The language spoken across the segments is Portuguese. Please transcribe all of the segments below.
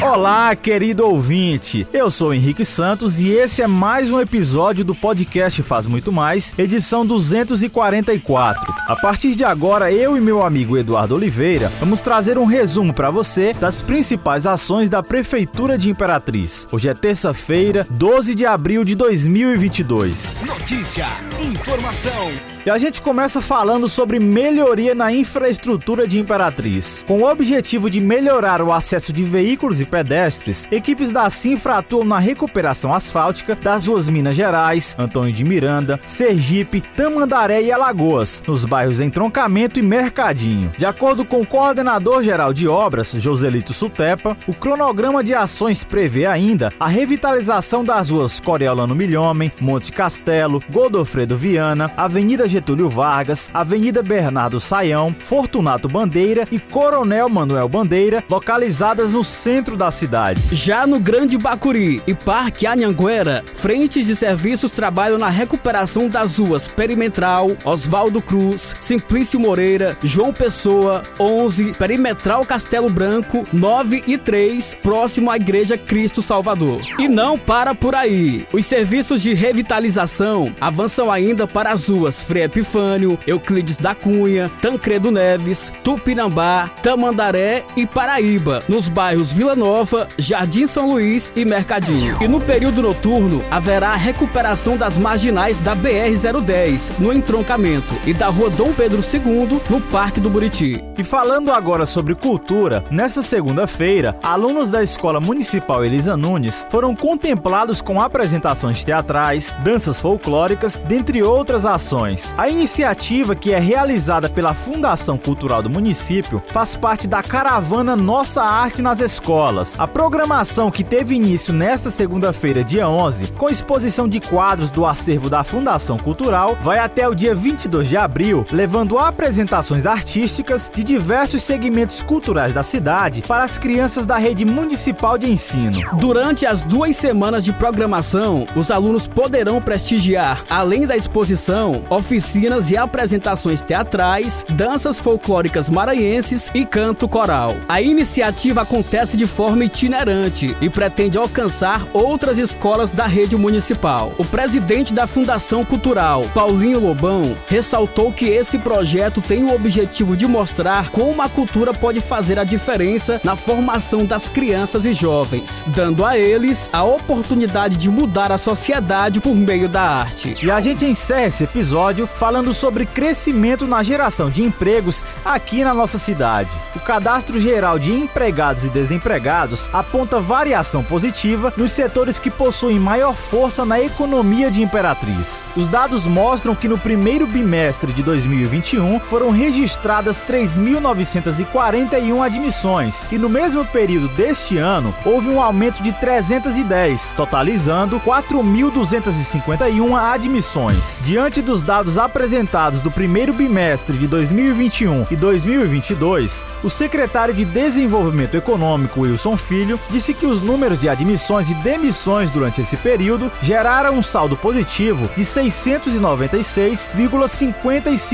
Olá, querido ouvinte. Eu sou Henrique Santos e esse é mais um episódio do podcast Faz Muito Mais, edição 244. A partir de agora, eu e meu amigo Eduardo Oliveira vamos trazer um resumo para você das principais ações da Prefeitura de Imperatriz. Hoje é terça-feira, 12 de abril de 2022. Notícia, informação. E a gente começa falando sobre melhoria na infraestrutura de Imperatriz. Com o objetivo de melhorar o acesso de veículos e pedestres, equipes da Cinfra atuam na recuperação asfáltica das ruas Minas Gerais, Antônio de Miranda, Sergipe, Tamandaré e Alagoas, nos bairros Entroncamento e Mercadinho. De acordo com o coordenador geral de obras, Joselito Sutepa, o cronograma de ações prevê ainda a revitalização das ruas Coriolano Milhomem, Monte Castelo, Godofredo Viana, Avenida Getúlio Vargas, Avenida Bernardo Saião, Fortunato Bandeira e Coronel Manuel Bandeira, localizadas no centro da cidade. Já no Grande Bacuri e Parque Anhanguera, frentes de serviços trabalham na recuperação das ruas Perimetral, Oswaldo Cruz, Simplício Moreira, João Pessoa, 11, Perimetral Castelo Branco, 9 e 3, próximo à Igreja Cristo Salvador. E não para por aí. Os serviços de revitalização avançam ainda para as ruas Frei Epifânio, Euclides da Cunha, Tancredo Neves, Tupinambá, Tamandaré e Paraíba, nos bairros Vila Nova, Jardim São Luís e Mercadinho. E no período noturno haverá recuperação das marginais da BR-010, no entroncamento, e da Rua Dom Pedro II, no Parque do Buriti. E falando agora sobre cultura, nesta segunda-feira, alunos da Escola Municipal Elisa Nunes foram contemplados com apresentações teatrais, danças folclóricas, dentre outras ações. A iniciativa, que é realizada pela Fundação Cultural do município, faz parte da caravana Nossa Arte nas Escolas. A programação, que teve início nesta segunda-feira, dia 11, com exposição de quadros do acervo da Fundação Cultural, vai até o dia 22 de abril, levando apresentações artísticas de diversos segmentos culturais da cidade para as crianças da rede municipal de ensino. Durante as duas semanas de programação, os alunos poderão prestigiar, além da exposição, oficinas e apresentações teatrais, danças folclóricas maranhenses e canto coral. A iniciativa acontece de forma itinerante e pretende alcançar outras escolas da rede municipal. O presidente da Fundação Cultural, Paulinho Lobão, ressaltou que esse projeto tem o objetivo de mostrar como a cultura pode fazer a diferença na formação das crianças e jovens, dando a eles a oportunidade de mudar a sociedade por meio da arte. E a gente encerra esse episódio falando sobre crescimento na geração de empregos aqui na nossa cidade. O Cadastro Geral de Empregados e Desempregados aponta variação positiva nos setores que possuem maior força na economia de Imperatriz. Os dados mostram que no primeiro bimestre de 2021 foram registradas 3.941 admissões e no mesmo período deste ano houve um aumento de 310, totalizando 4.251 admissões. Diante dos dados apresentados do primeiro bimestre de 2021 e 2022, o secretário de Desenvolvimento Econômico, Wilson Filho, disse que os números de admissões e demissões durante esse período geraram um saldo positivo de 696,55%,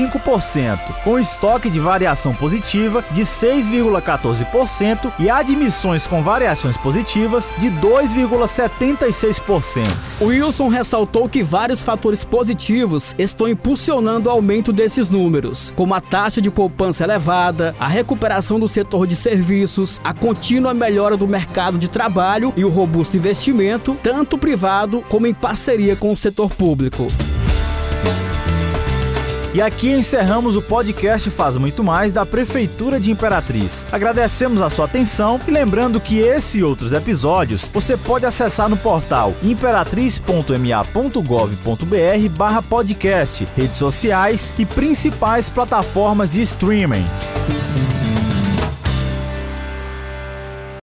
com estoque de variação positiva de 6,14% e admissões com variações positivas de 2,76%. O Wilson ressaltou que vários fatores positivos estão impulsionando o aumento desses números, como a taxa de poupança elevada, a recuperação do setor de serviços, a contínua melhora do mercado de trabalho e o robusto investimento, tanto privado como em parceria com o setor público. E aqui encerramos o podcast Faz Muito Mais da Prefeitura de Imperatriz. Agradecemos a sua atenção e lembrando que esse e outros episódios você pode acessar no portal imperatriz.ma.gov.br barra podcast, redes sociais e principais plataformas de streaming.